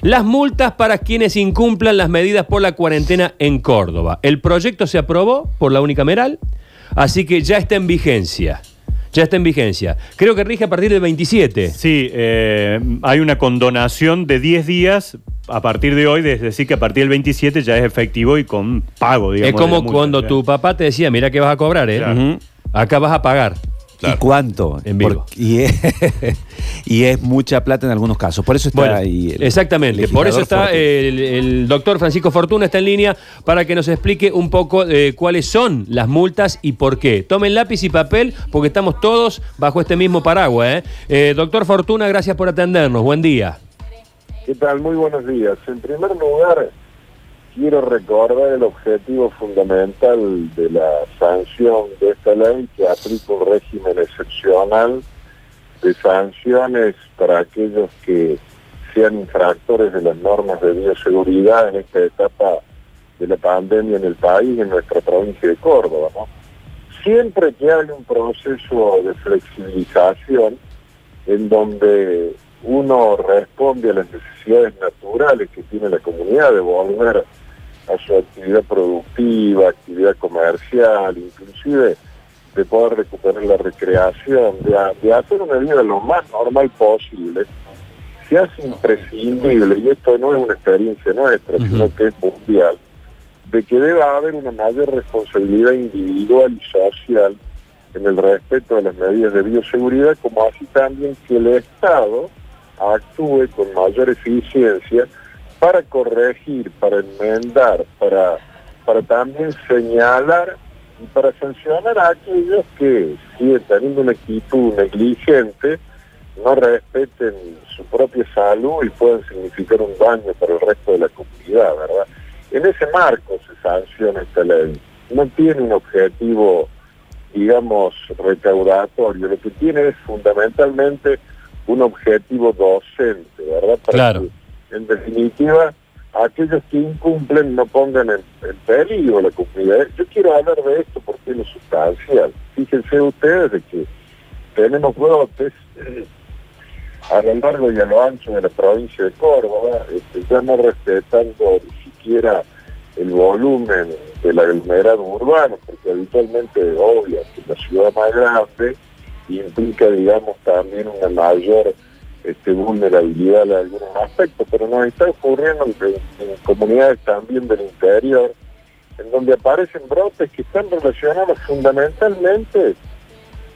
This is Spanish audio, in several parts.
Las multas para quienes incumplan las medidas por la cuarentena en Córdoba. El proyecto se aprobó por la unicameral, así que ya está en vigencia. Ya está en vigencia. Creo que rige a partir del 27. Sí, eh, hay una condonación de 10 días a partir de hoy, es decir, que a partir del 27 ya es efectivo y con pago, digamos. es como multa. cuando tu papá te decía, mira que vas a cobrar, ¿eh? Claro. Acá vas a pagar. ¿Y cuánto? En vivo. Por- y, es, y es mucha plata en algunos casos. Por eso está Bueno, ahí. el exactamente. Por eso está el doctor Francisco Fortuna está en línea para que nos explique un poco eh, cuáles son las multas y por qué. Tomen lápiz y papel porque estamos todos bajo este mismo paraguas. ¿eh? Eh, doctor Fortuna, gracias por atendernos. Buen día. ¿Qué tal? Muy buenos días. En primer lugar, quiero recordar el objetivo fundamental de la sanción de esta ley que aplica un régimen excepcional de sanciones para aquellos que sean infractores de las normas de bioseguridad en esta etapa de la pandemia en el país, en nuestra provincia de Córdoba. Siempre que hay un proceso de flexibilización en donde uno responde a las necesidades naturales que tiene la comunidad de volver a su actividad productiva, actividad comercial, inclusive de poder recuperar la recreación, de, hacer una vida lo más normal posible, se hace imprescindible, y esto no es una experiencia nuestra, sino que es mundial, de que deba haber una mayor responsabilidad individual y social en el respeto de las medidas de bioseguridad, como así también que el Estado actúe con mayor eficiencia para corregir, para enmendar, para, para también señalar y para sancionar a aquellos que siguen teniendo una actitud negligente, no respeten su propia salud y pueden significar un daño para el resto de la comunidad, ¿verdad? En ese marco se sanciona esta ley. No tiene un objetivo, digamos, recaudatorio. Lo que tiene es fundamentalmente un objetivo docente, ¿verdad? Para Claro. que, en definitiva, aquellos que incumplen no pongan en, peligro la comunidad. Yo quiero hablar de esto porque es lo sustancial. Fíjense ustedes de que tenemos brotes eh, a lo largo y a lo ancho de la provincia de Córdoba, este, ya no respetando ni siquiera el volumen del aglomerado urbano, porque habitualmente, obvio, que la ciudad más grande implica, digamos, también una mayor este, vulnerabilidad en algunos aspectos, pero nos está ocurriendo en, en comunidades también del interior, en donde aparecen brotes que están relacionados fundamentalmente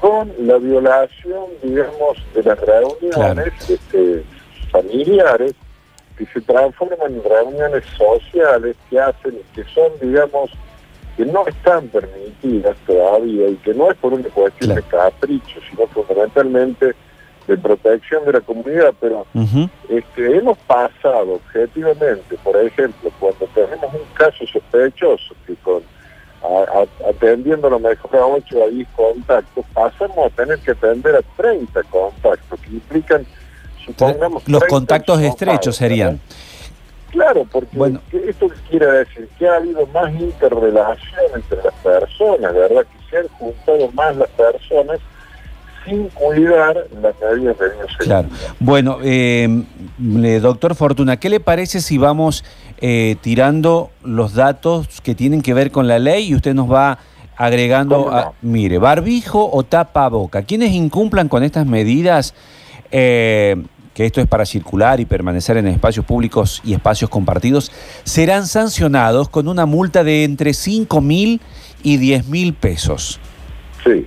con la violación, digamos, de las reuniones Claro. este, familiares que se transforman en reuniones sociales que hacen que son, digamos, que no están permitidas todavía y que no es por una cuestión de capricho, sino fundamentalmente de protección de la comunidad, pero Ujú. este, hemos pasado objetivamente, por ejemplo, cuando tenemos un caso sospechoso que con a- a- atendiendo a lo mejor a 8 a 10 contactos, pasamos a tener que atender a 30 contactos, que implican, supongamos... Los 30 contactos estrechos serían. ¿verdad? Claro, porque Bueno. ¿qué- esto quiere decir que ha habido más interrelación entre las personas, ¿verdad? Que se han juntado más las personas sin cuidar las medidas de bioseguridad. Claro. Bueno, eh, doctor Fortuna, ¿qué le parece si vamos eh, tirando los datos que tienen que ver con la ley y usted nos va agregando, ¿Cómo a- mire, barbijo o tapa boca? Quienes incumplan con estas medidas, eh, que esto es para circular y permanecer en espacios públicos y espacios compartidos, serán sancionados con una multa de entre 5 mil y 10 mil pesos. Sí.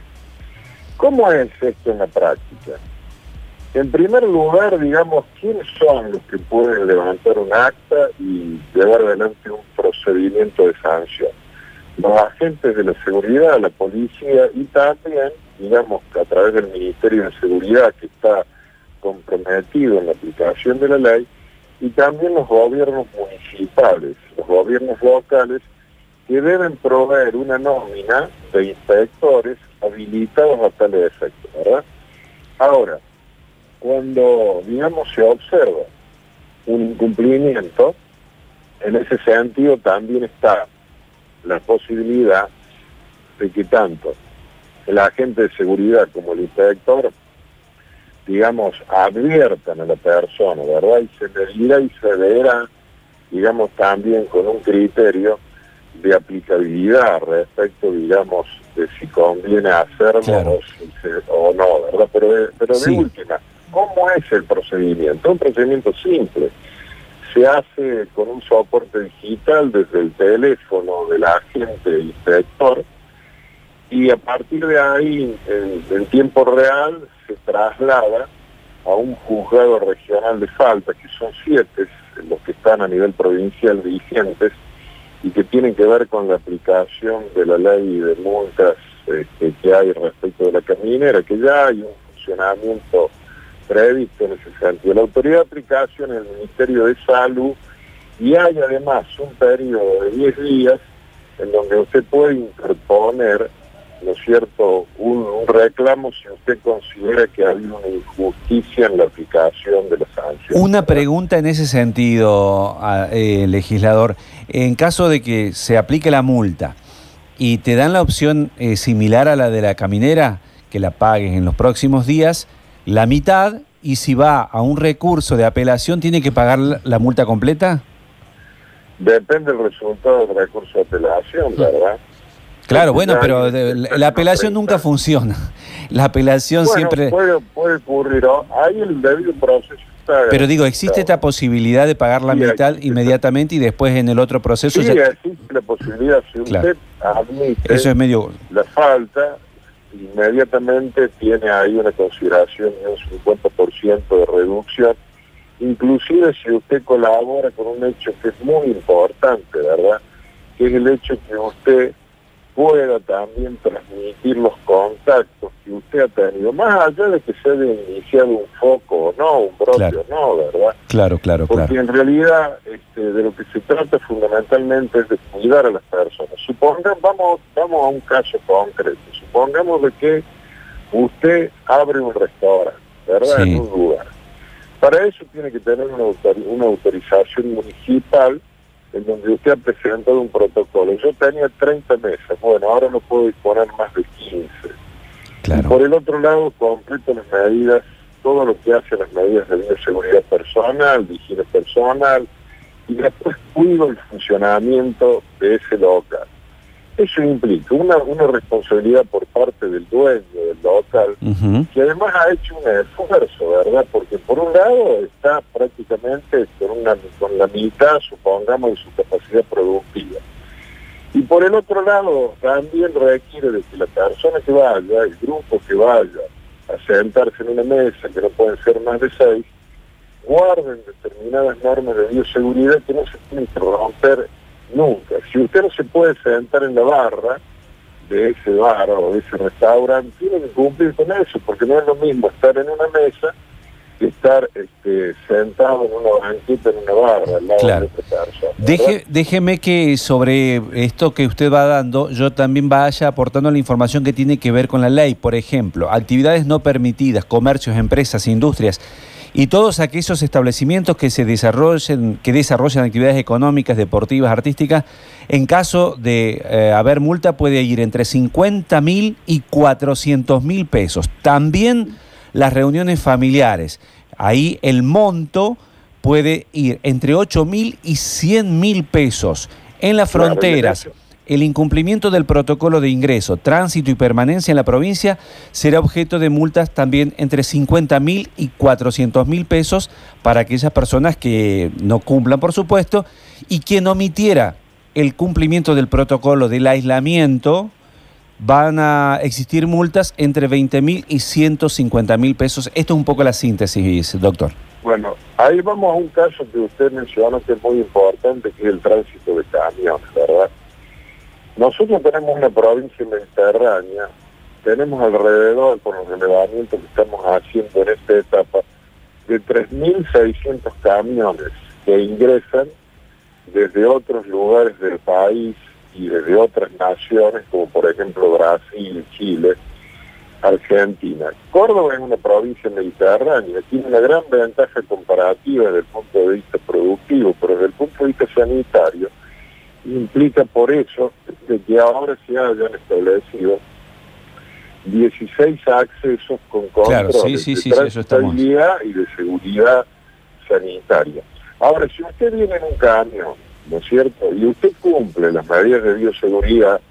¿Cómo es esto en la práctica? En primer lugar, digamos, ¿quiénes son los que pueden levantar un acta y llevar adelante un procedimiento de sanción? Los agentes de la seguridad, la policía y también, digamos, a través del Ministerio de Seguridad que está comprometido en la aplicación de la ley, y también los gobiernos municipales, los gobiernos locales, que deben proveer una nómina de inspectores habilitados a tal efecto, ¿verdad? Ahora, cuando, digamos, se observa un incumplimiento, en ese sentido también está la posibilidad de que tanto el agente de seguridad como el inspector digamos, adviertan a la persona, ¿verdad? Y se medirá y se verá, digamos, también con un criterio de aplicabilidad respecto, digamos, de si conviene hacerlo Claro. o, si se- o no, ¿verdad? Pero de, pero de Sí. última, ¿cómo es el procedimiento? Un procedimiento simple. Se hace con un soporte digital desde el teléfono del agente inspector y a partir de ahí, en, en tiempo real, se traslada a un juzgado regional de falta, que son siete los que están a nivel provincial vigentes y que tienen que ver con la aplicación de la ley de multas este, que hay respecto de la caminera, que ya hay un funcionamiento previsto en ese sentido. La autoridad de aplicación es el Ministerio de Salud y hay además un periodo de 10 días en donde usted puede interponer, ¿no es cierto?, un, un reclamo si usted considera que ha habido una injusticia en la aplicación de la sanción. Una pregunta en ese sentido, a- eh, legislador. En caso de que se aplique la multa y te dan la opción eh, similar a la de la caminera, que la pagues en los próximos días, la mitad, y si va a un recurso de apelación, ¿tiene que pagar la multa completa? Depende del resultado del recurso de apelación, ¿verdad? Claro, bueno, pero de- la, la apelación nunca funciona. La apelación Bueno, siempre... puede, puede ocurrir, ¿no? hay el debido proceso. está Pero digo, ¿existe esta posibilidad de pagar la Sí, mitad inmediatamente y después en el otro proceso Sí, ya- existe la posibilidad, si Claro. usted admite Eso es medio... la falta, inmediatamente tiene ahí una consideración de un 50% de reducción, inclusive si usted colabora con un hecho que es muy importante, ¿verdad? Que es el hecho que usted pueda también transmitir los contactos que usted ha tenido, más allá de que se haya iniciado un foco o no, un brote Claro. o no, ¿verdad? Claro, claro, Porque claro. en realidad este, de lo que se trata fundamentalmente es de cuidar a las personas. Supongan, vamos, vamos a un caso concreto. Supongamos de que usted abre un restaurante, ¿verdad? Sí. En un lugar. Para eso tiene que tener una autorización municipal en donde usted ha presentado un protocolo. Yo tenía 30 mesas, bueno, ahora no puedo disponer más de 15. Y claro. por el otro lado, completo las medidas, todo lo que hace las medidas de bioseguridad personal, de higiene personal, y después cuido el funcionamiento de ese local. Eso implica una, una responsabilidad por parte del dueño del local, que además ha hecho un esfuerzo, ¿verdad? Porque por un lado está prácticamente con, una, con la mitad, supongamos, de su capacidad productiva. Y por el otro lado, también requiere de que la persona que vaya, el grupo que vaya a sentarse en una mesa, que no pueden ser más de seis, guarden determinadas normas de bioseguridad que no se tienen que romper nunca. Si usted no se puede sentar en la barra de ese bar o de ese restaurante, tiene que cumplir con eso, porque no es lo mismo estar en una mesa que estar este, sentado en una banqueta en una barra al lado Claro. de persona. Deje, déjeme que sobre esto que usted va dando, yo también vaya aportando la información que tiene que ver con la ley. Por ejemplo, actividades no permitidas, comercios, empresas, industrias y todos aquellos establecimientos que se desarrollen, que desarrollan actividades económicas, deportivas, artísticas, en caso de eh, haber multa puede ir entre 50 mil y 400 mil pesos. También las reuniones familiares. Ahí el monto puede ir entre 8 mil y 100 mil pesos. En las fronteras, el incumplimiento del protocolo de ingreso, tránsito y permanencia en la provincia será objeto de multas también entre 50 mil y 400 mil pesos para aquellas personas que no cumplan, por supuesto, y quien omitiera el cumplimiento del protocolo del aislamiento, van a existir multas entre 20 mil y 150 mil pesos. Esto es un poco la síntesis, doctor. Bueno, ahí vamos a un caso que usted mencionó que es muy importante, que es el tránsito de camiones, ¿verdad? Nosotros tenemos una provincia mediterránea, tenemos alrededor, por los relevamientos que estamos haciendo en esta etapa, de 3.600 camiones que ingresan desde otros lugares del país y desde otras naciones, como por ejemplo Brasil, Chile, Argentina. Córdoba es una provincia mediterránea, tiene una gran ventaja comparativa desde el punto de vista productivo, pero desde el punto de vista sanitario, implica por eso de que ahora se hayan establecido 16 accesos con Claro, controles sí, sí, sí, de trazabilidad y de seguridad sanitaria. Ahora, si usted viene en un camión, ¿no es cierto? Y usted cumple las medidas de bioseguridad,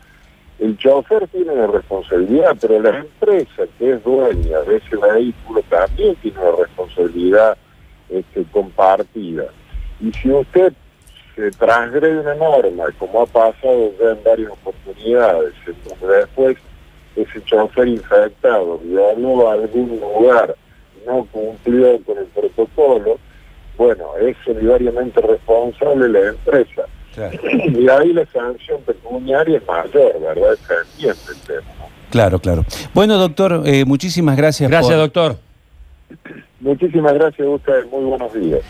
el chofer tiene una responsabilidad, pero la empresa que es dueña de ese vehículo también tiene una responsabilidad este, compartida. Y si usted se transgrede una norma, como ha pasado ya en varias oportunidades, en donde después ese chofer infectado violó algún lugar, no cumplió con el protocolo, bueno, es solidariamente responsable la empresa. Claro, Y ahí la sanción pecuniaria es mayor, ¿verdad? Se entiende el tema. claro. claro. Bueno, doctor, eh, muchísimas gracias. Gracias, por- doctor. Muchísimas gracias a ustedes, muy buenos días.